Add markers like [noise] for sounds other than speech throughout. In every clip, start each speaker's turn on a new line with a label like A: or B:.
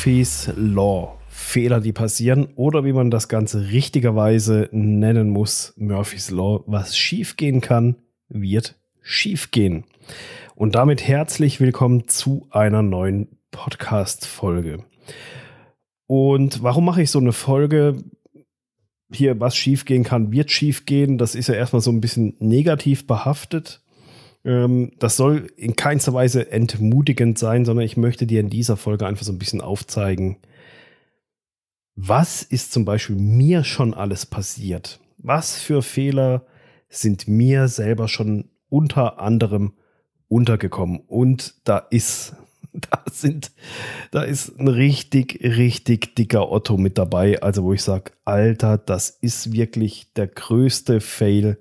A: Murphy's Law. Fehler, die passieren oder wie man das Ganze richtigerweise nennen muss, Murphy's Law, was schiefgehen kann, wird schiefgehen. Und damit herzlich willkommen zu einer neuen Podcast-Folge. Und warum mache ich so eine Folge? Hier, was schiefgehen kann, wird schiefgehen. Das ist ja erstmal so ein bisschen negativ behaftet. Ähm, das soll in keinster Weise entmutigend sein, sondern ich möchte dir in dieser Folge einfach so ein bisschen aufzeigen, was ist zum Beispiel mir schon alles passiert? Was für Fehler sind mir selber schon unter anderem untergekommen? Und da ist, [laughs] da sind, da ist ein richtig, richtig dicker Otto mit dabei. Also, wo ich sage, Alter, das ist wirklich der größte Fail,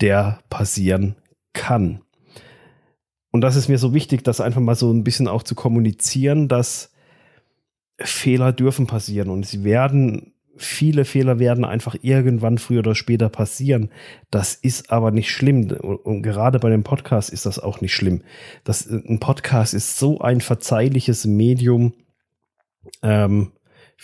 A: der passieren kann. Und das ist mir so wichtig, das einfach mal so ein bisschen auch zu kommunizieren, dass Fehler dürfen passieren und sie werden, viele Fehler werden einfach irgendwann früher oder später passieren. Das ist aber nicht schlimm. Und gerade bei dem Podcast ist das auch nicht schlimm. Das, ein Podcast ist so ein verzeihliches Medium. Ähm,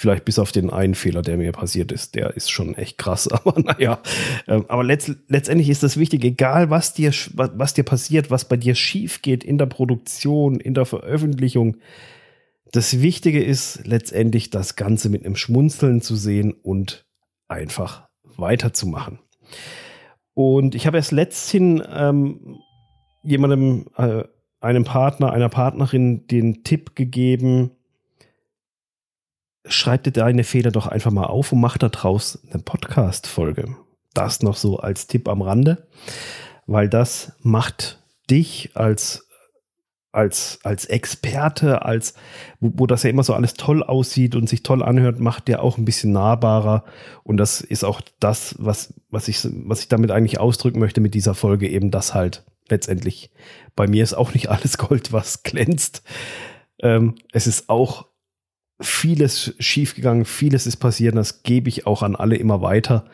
A: vielleicht bis auf den einen Fehler, der mir passiert ist. Der ist schon echt krass. [laughs] Aber naja, ähm, aber letzt, letztendlich ist das wichtig, egal was dir, was dir passiert, was bei dir schief geht in der Produktion, in der Veröffentlichung das Wichtige ist letztendlich, das Ganze mit einem Schmunzeln zu sehen und einfach weiterzumachen. Und ich habe erst letzthin ähm, jemandem, äh, einem Partner, einer Partnerin den Tipp gegeben, schreib dir deine Fehler doch einfach mal auf und mach daraus eine Podcast-Folge. Das noch so als Tipp am Rande, weil das macht dich als als, als Experte, als wo, wo, das ja immer so alles toll aussieht und sich toll anhört, macht der auch ein bisschen nahbarer. Und das ist auch das, was, was, ich, was ich damit eigentlich ausdrücken möchte mit dieser Folge, eben das halt letztendlich. Bei mir ist auch nicht [laughs] alles Gold, was glänzt. Ähm, es ist auch vieles schiefgegangen, vieles ist passiert, das gebe ich auch an alle immer weiter.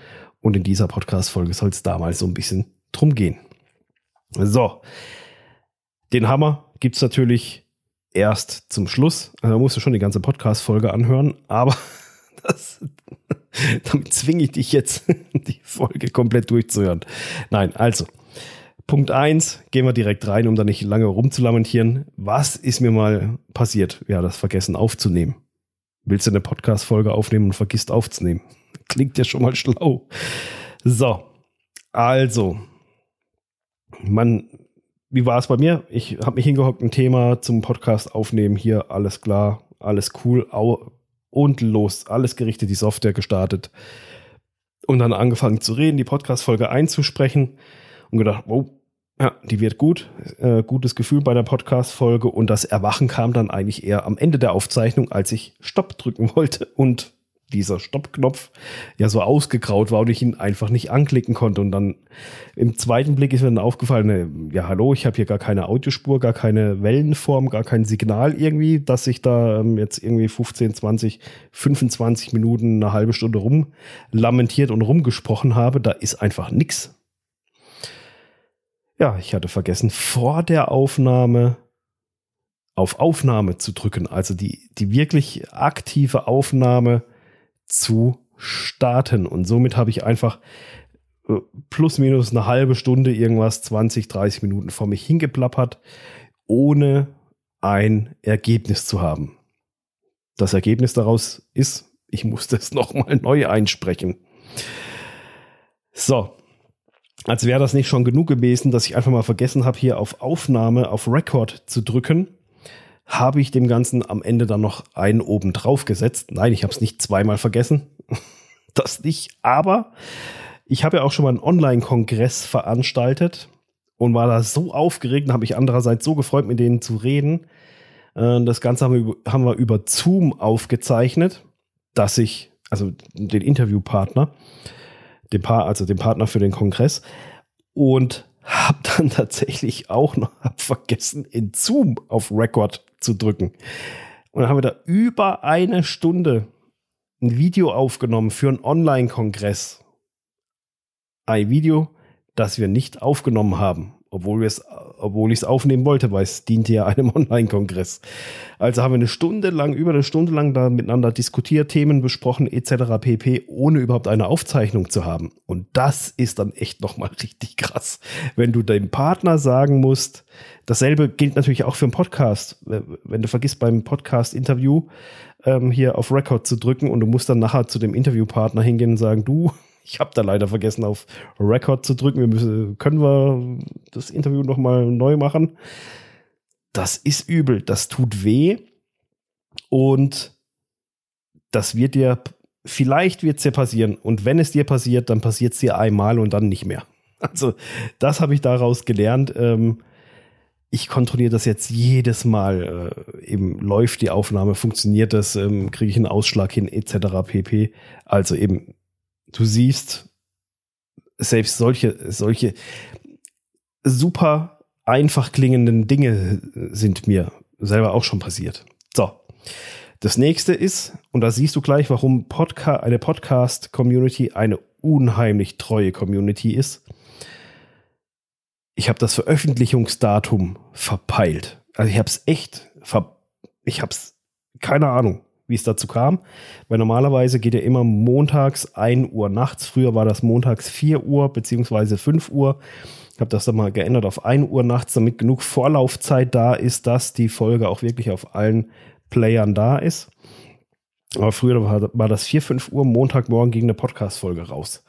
A: Und in dieser Podcast-Folge soll es da mal so ein bisschen drum gehen. So, den Hammer gibt es natürlich erst zum Schluss. Also da musst du schon die ganze Podcast-Folge anhören, aber [laughs] das, [laughs] damit zwinge ich dich jetzt, [laughs] die Folge komplett durchzuhören. Nein, also. Punkt 1, gehen wir direkt rein, um da nicht lange rumzulamentieren. Was ist mir mal passiert? Ja, das Vergessen aufzunehmen. Willst du eine Podcast-Folge aufnehmen und vergisst aufzunehmen? Klingt ja schon mal schlau. So, also, man wie war es bei mir? Ich habe mich hingehockt, ein Thema zum Podcast aufnehmen. Hier alles klar, alles cool. Und los, alles gerichtet, die Software gestartet. Und dann angefangen zu reden, die Podcast-Folge einzusprechen. Und gedacht, oh, ja, die wird gut. Äh, gutes Gefühl bei der Podcast-Folge. Und das Erwachen kam dann eigentlich eher am Ende der Aufzeichnung, als ich Stopp drücken wollte und dieser Stoppknopf ja so ausgegraut war und ich ihn einfach nicht anklicken konnte. Und dann im zweiten Blick ist mir dann aufgefallen, ne, ja hallo, ich habe hier gar keine Audiospur, gar keine Wellenform, gar kein Signal irgendwie, dass ich da ähm, jetzt irgendwie 15, 20, 25 Minuten, eine halbe Stunde rum lamentiert und rumgesprochen habe. Da ist einfach nichts. Ja, ich hatte vergessen, vor der Aufnahme auf Aufnahme zu drücken. Also die, die wirklich aktive Aufnahme zu starten. Und somit habe ich einfach äh, plus minus eine halbe Stunde irgendwas, 20, 30 Minuten vor mich hingeplappert, ohne ein Ergebnis zu haben. Das Ergebnis daraus ist, ich musste es [laughs] nochmal neu einsprechen. So, als wäre das nicht schon genug gewesen, dass ich einfach mal vergessen habe, hier auf Aufnahme, auf Record zu drücken habe ich dem Ganzen am Ende dann noch einen oben drauf gesetzt. Nein, ich habe es nicht zweimal vergessen. [laughs] das nicht. Aber ich habe ja auch schon mal einen Online-Kongress veranstaltet und war da so aufgeregt und habe mich andererseits so gefreut, mit denen zu reden. Äh, das Ganze haben wir über Zoom aufgezeichnet, dass ich, also den Interviewpartner, den Paar, also den Partner für den Kongress, und habe dann [laughs] tatsächlich auch noch vergessen, in Zoom auf Record zu drücken. Und dann haben wir da über eine Stunde ein Video aufgenommen für einen Online-Kongress. Ein Video, das wir nicht aufgenommen haben. obwohl, wir es, obwohl ich es aufnehmen wollte, weil es diente ja [laughs] einem Online-Kongress. Also haben wir eine Stunde lang, über eine Stunde lang da miteinander diskutiert, Themen besprochen etc. pp, ohne überhaupt eine Aufzeichnung zu haben. Und das ist dann echt nochmal [laughs] richtig krass, wenn du deinem Partner sagen musst, dasselbe gilt natürlich auch für einen Podcast. Wenn du vergisst beim Podcast-Interview ähm, hier auf Record zu drücken und du musst dann nachher zu dem Interviewpartner hingehen und sagen, du, ich habe da leider vergessen, auf Record zu drücken. Wir müssen, können wir das Interview nochmal neu machen? Das ist übel. Das tut weh. Und das wird dir, vielleicht wird es dir passieren. Und wenn es dir passiert, dann passiert es dir einmal und dann nicht mehr. [laughs] Also, das habe ich daraus gelernt. Ähm, ich kontrolliere das jetzt jedes Mal. Äh, eben läuft die Aufnahme, funktioniert das, ähm, kriege ich einen Ausschlag hin, etc. pp. Also eben du siehst, selbst solche, solche super einfach klingenden Dinge sind mir selber auch schon passiert. So. Das nächste ist, und da siehst du gleich, warum Podca eine Podcast-Community eine unheimlich treue Community ist. Ich habe das Veröffentlichungsdatum verpeilt. Also ich habe es echt, ver ich habe es, keine Ahnung, wie es dazu kam. Weil normalerweise geht er immer montags 1 Uhr nachts. Früher war das montags 4 Uhr beziehungsweise 5 Uhr. Ich habe das dann mal geändert auf 1 Uhr nachts, damit genug Vorlaufzeit da ist, dass die Folge auch wirklich auf allen Playern da ist. Aber früher war, das 4, 5 Uhr, Montagmorgen ging eine Podcast-Folge raus.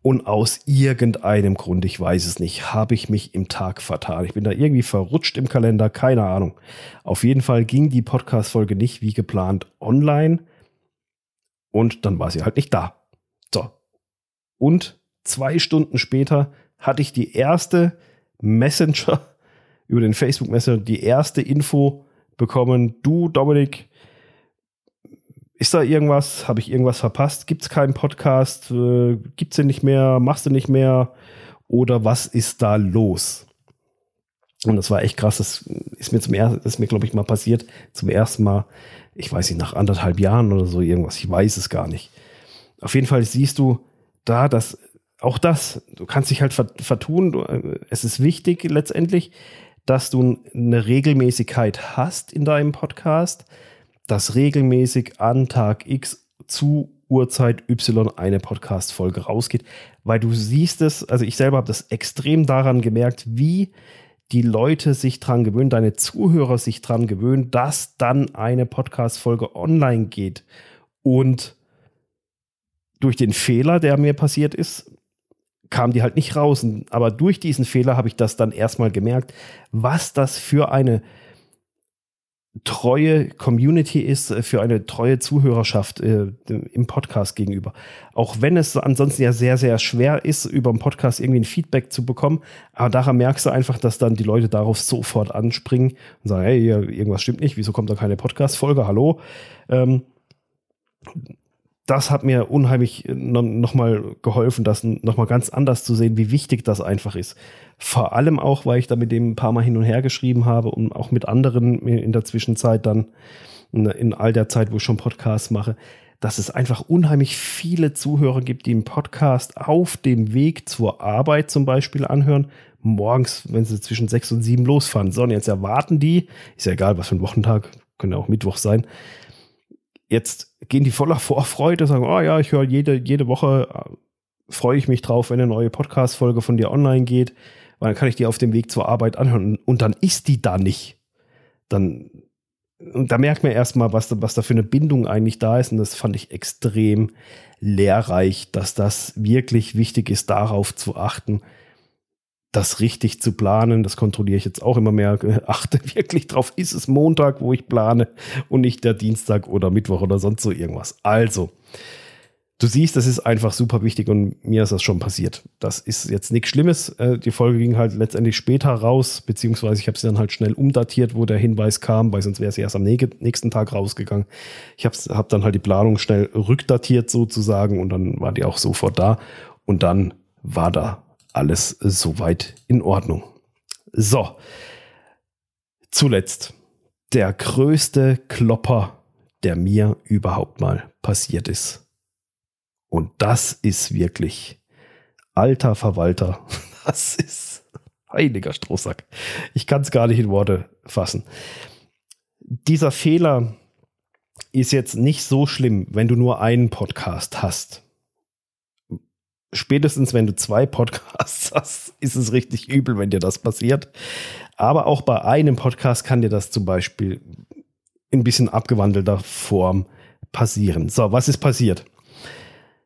A: Und aus irgendeinem Grund, ich weiß es nicht, habe ich mich im Tag vertan. Ich bin da irgendwie verrutscht im Kalender, keine Ahnung. Auf jeden Fall ging die Podcast-Folge nicht wie geplant online. Und dann war sie halt nicht da. So. Und zwei Stunden später hatte ich die erste Messenger [laughs] über den Facebook Messenger, die erste Info bekommen. Du, Dominik, ist da irgendwas? Habe ich irgendwas verpasst? Gibt es keinen Podcast? Äh, Gibt es den nicht mehr? Machst du nicht mehr? Oder was ist da los? Und das war echt krass. Das ist mir zum ersten, ist mir, glaube ich, mal passiert. Zum ersten Mal, ich weiß nicht, nach anderthalb Jahren oder so irgendwas. Ich weiß es gar nicht. Auf jeden Fall siehst du da, dass auch das, du kannst dich halt vertun. Äh, es ist wichtig letztendlich, dass du eine Regelmäßigkeit hast in deinem Podcast dass regelmäßig an Tag X zu Uhrzeit Y eine Podcast-Folge rausgeht, weil du siehst es, also ich selber habe das extrem daran gemerkt, wie die Leute sich dran gewöhnen, deine Zuhörer sich dran gewöhnen, dass dann eine Podcast-Folge online geht. Und durch den Fehler, der mir passiert ist, kam die halt nicht raus. Aber durch diesen Fehler habe ich das dann erstmal gemerkt, was das für eine treue Community ist, äh, für eine treue Zuhörerschaft äh, im Podcast gegenüber. Auch wenn es ansonsten ja sehr, sehr schwer ist, über einen Podcast irgendwie ein Feedback zu bekommen. Aber daran merkst du einfach, dass dann die Leute darauf sofort anspringen und sagen, hey, irgendwas stimmt nicht, wieso kommt da keine Podcast-Folge? Hallo? Ähm, das hat mir unheimlich äh, nochmal geholfen, das nochmal ganz anders zu sehen, wie wichtig das einfach ist. Vor allem auch, weil ich da mit dem ein paar Mal hin und her geschrieben habe und auch mit anderen in der Zwischenzeit dann, in all der Zeit, wo ich schon Podcasts mache, dass es einfach unheimlich viele Zuhörer gibt, die einen Podcast auf dem Weg zur Arbeit zum Beispiel anhören. Morgens, wenn sie zwischen sechs und sieben losfahren. So, und jetzt erwarten die, ist ja egal, was für ein Wochentag, könnte auch Mittwoch sein, jetzt gehen die voller [laughs] Vorfreude, sagen, oh ja, ich höre jede, jede Woche, äh, freue ich mich drauf, wenn eine neue Podcast-Folge von dir online geht, weil dann kann ich die auf dem Weg zur Arbeit anhören und dann ist die da nicht. Dann, und da merkt man erstmal, was, was da für eine Bindung eigentlich da ist und das fand ich extrem lehrreich, dass das wirklich wichtig ist, darauf zu achten, das richtig zu planen, das kontrolliere ich jetzt auch immer mehr. Achte [laughs] wirklich drauf, ist es Montag, wo ich plane und nicht der Dienstag oder Mittwoch oder sonst so irgendwas. Also, du siehst, das ist einfach super wichtig und mir ist das schon passiert. Das ist jetzt nichts Schlimmes. Äh, die Folge ging halt letztendlich später raus, beziehungsweise ich habe sie dann halt schnell umdatiert, wo der Hinweis kam, weil sonst wäre sie erst am nächsten Tag rausgegangen. Ich habe hab dann halt die Planung schnell rückdatiert sozusagen und dann war die auch sofort da und dann war da alles soweit in Ordnung. So, zuletzt der größte Klopper, der mir überhaupt mal passiert ist. Und das ist wirklich alter Verwalter. [laughs] Das ist, Heiliger Strohsack. Ich kann es gar nicht in Worte fassen. Dieser Fehler ist jetzt nicht so schlimm, wenn du nur einen Podcast hast. Spätestens wenn du zwei Podcasts [laughs] hast, ist es richtig übel, wenn dir das passiert. Aber auch bei einem Podcast kann dir das zum Beispiel in ein bisschen abgewandelter Form passieren. So, was ist passiert?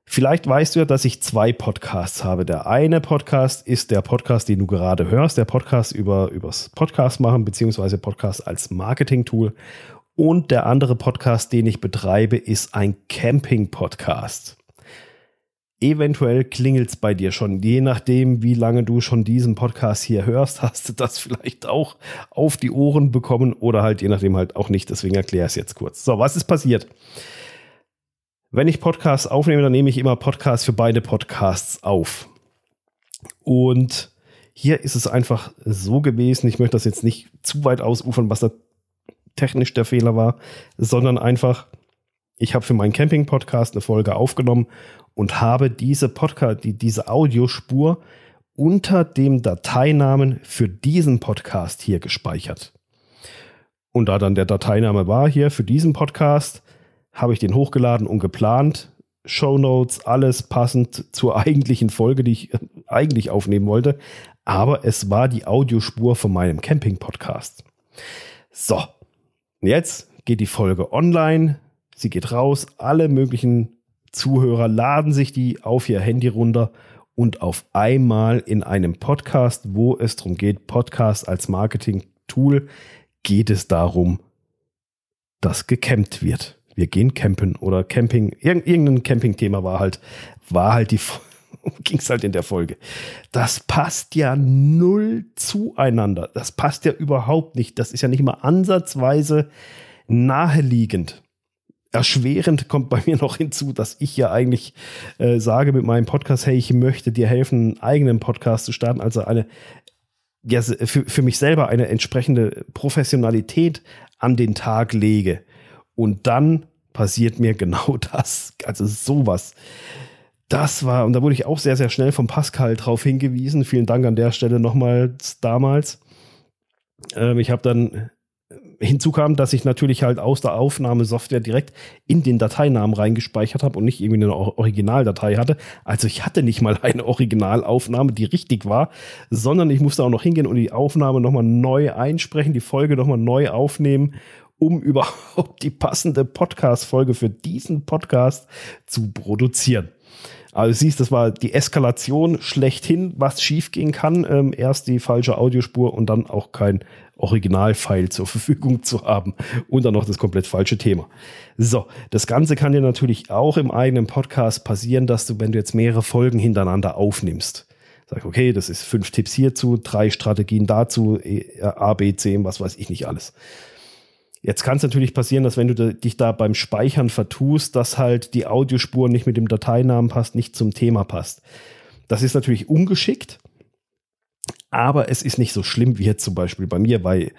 A: Vielleicht weißt du ja, dass ich zwei Podcasts habe. Der eine Podcast ist der Podcast, den du gerade hörst, der Podcast über übers Podcast machen, beziehungsweise Podcast als Marketing-Tool. Und der andere Podcast, den ich betreibe, ist ein Camping-Podcast. Eventuell klingelt es bei dir schon. Je nachdem, wie lange du schon diesen Podcast hier hörst, [laughs] hast du das vielleicht auch auf die Ohren bekommen oder halt je nachdem halt auch nicht. Deswegen erkläre ich es jetzt kurz. So, was ist passiert? Wenn ich Podcasts aufnehme, dann nehme ich immer Podcasts für beide Podcasts auf. Und hier ist es einfach so gewesen, ich möchte das jetzt nicht zu weit ausufern, was da technisch der Fehler war, sondern einfach, ich habe für meinen Camping-Podcast eine Folge aufgenommen und habe diese Podcast, die, diese Audiospur unter dem Dateinamen für diesen Podcast hier gespeichert. Und da dann der Dateiname war hier für diesen Podcast, habe ich den hochgeladen und geplant. Show Notes, alles passend zur [laughs] eigentlichen Folge, die ich eigentlich aufnehmen wollte. Aber es war die Audiospur von meinem Camping-Podcast. So, jetzt geht die Folge online. Sie geht raus. Alle möglichen Zuhörer laden sich die auf ihr Handy runter und auf einmal in einem Podcast, wo es darum geht, Podcast als Marketing-Tool, geht es darum, dass gecampt wird wir gehen campen oder Camping, irgendein Camping-Thema war halt, war halt die, [laughs] ging es halt in der Folge. Das passt ja null zueinander. Das passt ja überhaupt nicht. Das ist ja nicht mal ansatzweise naheliegend. Erschwerend [laughs] kommt bei mir noch hinzu, dass ich ja eigentlich äh, sage mit meinem Podcast, hey, ich möchte dir helfen, einen eigenen Podcast zu starten, also eine ja, für, für mich selber eine entsprechende Professionalität an den Tag lege. Und dann passiert mir [laughs] genau das. Also sowas. Das war, und da wurde ich auch sehr, sehr schnell vom Pascal drauf hingewiesen. Vielen Dank an der Stelle nochmals damals. Ähm, ich habe dann hinzu kam, dass ich natürlich halt aus der Aufnahmesoftware direkt in den Dateinamen reingespeichert habe und nicht irgendwie eine Originaldatei hatte. Also ich hatte nicht mal eine Originalaufnahme, die richtig war, sondern ich musste auch noch hingehen und die Aufnahme nochmal neu einsprechen, die Folge nochmal neu aufnehmen um [laughs] überhaupt die passende Podcast-Folge für diesen Podcast zu produzieren. Also du siehst, das war die Eskalation schlechthin, was schiefgehen kann. Ähm, erst die falsche Audiospur und dann auch kein Originalfile zur Verfügung zu haben und dann noch das komplett falsche Thema. So, das Ganze kann dir natürlich auch im eigenen Podcast passieren, dass du, wenn du jetzt mehrere Folgen hintereinander aufnimmst, sag, okay, das ist fünf Tipps hierzu, drei Strategien dazu, e, A, B, C, was weiß ich nicht alles. Jetzt kann es natürlich passieren, dass wenn du dich da beim Speichern vertust, dass halt die Audiospur nicht mit dem Dateinamen passt, nicht zum Thema passt. Das ist natürlich ungeschickt, aber es ist nicht so schlimm wie jetzt zum Beispiel bei mir, weil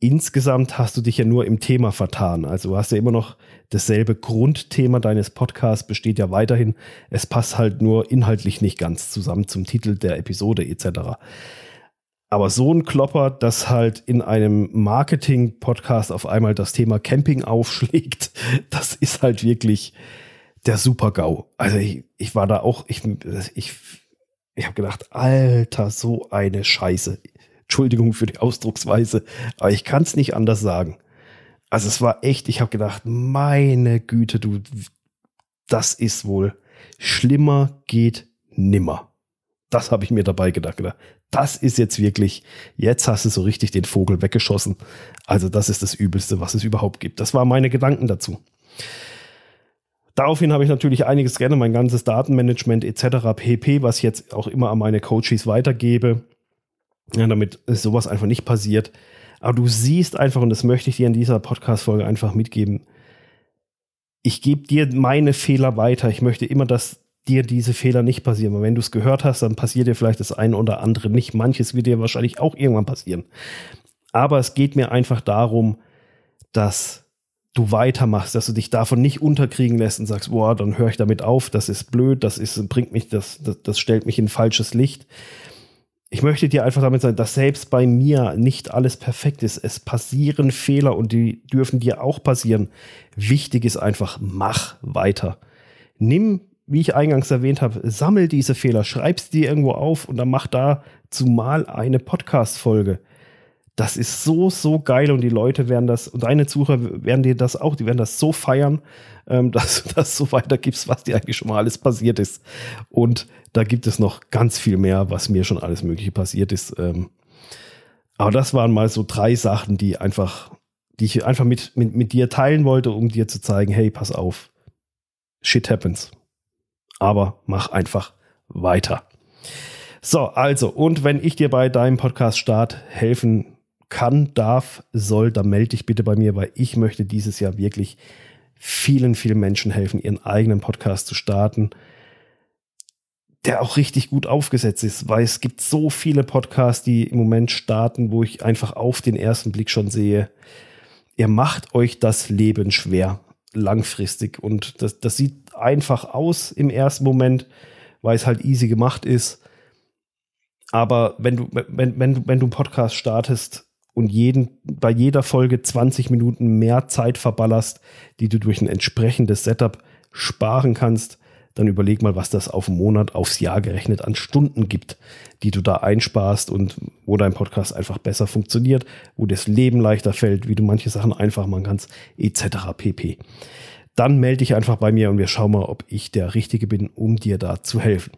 A: insgesamt hast du dich ja nur im Thema vertan. Also du hast ja immer noch dasselbe Grundthema deines Podcasts, besteht ja weiterhin. Es passt halt nur inhaltlich nicht ganz zusammen zum Titel der Episode etc. Aber so ein Klopper, das halt in einem Marketing-Podcast auf einmal das Thema Camping aufschlägt, [laughs] das ist halt wirklich der Super-GAU. Also ich, ich war da auch, ich, ich, ich habe gedacht, Alter, so eine Scheiße. Entschuldigung für die Ausdrucksweise, aber ich kann es nicht anders sagen. Also es war echt, ich habe gedacht, meine Güte, du, das ist wohl schlimmer geht nimmer. Das habe ich mir dabei gedacht das ist jetzt wirklich, jetzt hast du so richtig den Vogel weggeschossen. Also das ist das Übelste, was es überhaupt gibt. Das waren meine Gedanken dazu. Daraufhin habe ich natürlich einiges geändert, mein ganzes Datenmanagement etc. pp, was ich jetzt auch immer an meine Coaches weitergebe, ja, damit sowas einfach nicht passiert. Aber du siehst einfach, und das möchte ich dir in dieser Podcast-Folge einfach mitgeben, ich gebe dir meine Fehler weiter. Ich möchte immer, dass dir diese Fehler nicht passieren. Aber wenn du es gehört hast, dann passiert dir vielleicht das eine oder andere nicht. Manches wird dir wahrscheinlich auch irgendwann passieren. Aber es geht mir einfach darum, dass du weitermachst, dass du dich davon nicht unterkriegen lässt und sagst, boah, dann höre ich damit auf, das ist blöd, das ist, bringt mich, das, das, das stellt mich in falsches Licht. ich möchte dir einfach damit sagen, dass selbst bei mir nicht alles perfekt ist. Es passieren Fehler und die dürfen dir auch passieren. Wichtig ist einfach, mach weiter. Nimm, wie ich eingangs erwähnt habe, sammel diese Fehler, schreib sie dir irgendwo auf und dann mach da zumal eine Podcast-Folge. Das ist so, so geil und die Leute werden das, und deine Zuhörer werden dir das auch, die werden das so feiern, ähm, [laughs] dass du das so weitergibst, was dir eigentlich schon mal alles passiert ist. Und da gibt es noch ganz viel mehr, was mir schon alles Mögliche passiert ist. Ähm, aber das waren mal so drei Sachen, die einfach, die ich einfach mit, mit, mit dir teilen wollte, um dir zu zeigen, hey, pass auf, shit happens. Aber mach einfach weiter. So, also, und wenn ich dir bei deinem Podcast-Start helfen kann, darf, soll, dann melde dich bitte bei mir, weil ich möchte dieses Jahr wirklich vielen, vielen Menschen helfen, ihren eigenen Podcast zu starten, der auch richtig gut aufgesetzt ist, weil es gibt so viele Podcasts, die im Moment starten, wo ich einfach auf den ersten Blick schon sehe, ihr macht euch das Leben schwer, langfristig. Und das, das sieht einfach aus im ersten Moment, weil es halt easy gemacht ist. Aber wenn du, wenn, wenn, wenn du einen Podcast startest, und jeden, bei jeder Folge 20 Minuten mehr Zeit verballerst, die du durch ein entsprechendes Setup sparen kannst, dann überleg mal, was das auf einen Monat, aufs Jahr gerechnet an Stunden gibt, die du da einsparst und wo dein Podcast einfach besser funktioniert, wo das Leben leichter fällt, wie du manche Sachen einfach machen kannst, etc. pp. Dann melde dich einfach bei mir und wir schauen mal, ob ich der Richtige bin, um dir da zu helfen.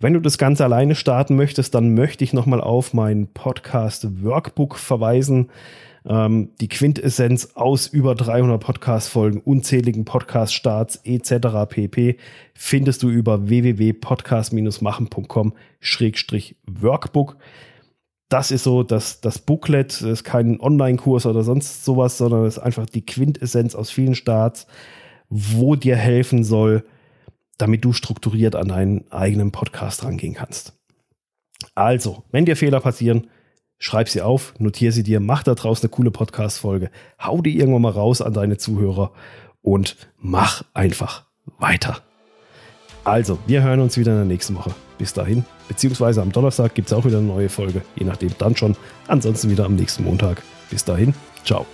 A: Wenn du das Ganze alleine starten möchtest, dann möchte ich nochmal auf mein Podcast Workbook verweisen. Ähm, die Quintessenz aus über 300 Podcast-Folgen, unzähligen Podcast-Starts etc. pp. findest du über www.podcast-machen.com-workbook. Das ist so das, das Booklet, das ist kein Online-Kurs oder sonst sowas, sondern es ist einfach die Quintessenz aus vielen Starts, wo dir helfen soll, damit du strukturiert an deinen eigenen Podcast rangehen kannst. Also, wenn dir Fehler passieren, schreib sie auf, notiere sie dir, mach da draus eine coole Podcast-Folge, hau die irgendwann mal raus an deine Zuhörer und mach einfach weiter. Also, wir hören uns wieder in der nächsten Woche. Bis dahin, beziehungsweise am Donnerstag gibt es auch wieder eine neue Folge, je nachdem dann schon. Ansonsten wieder am nächsten Montag. Bis dahin, ciao.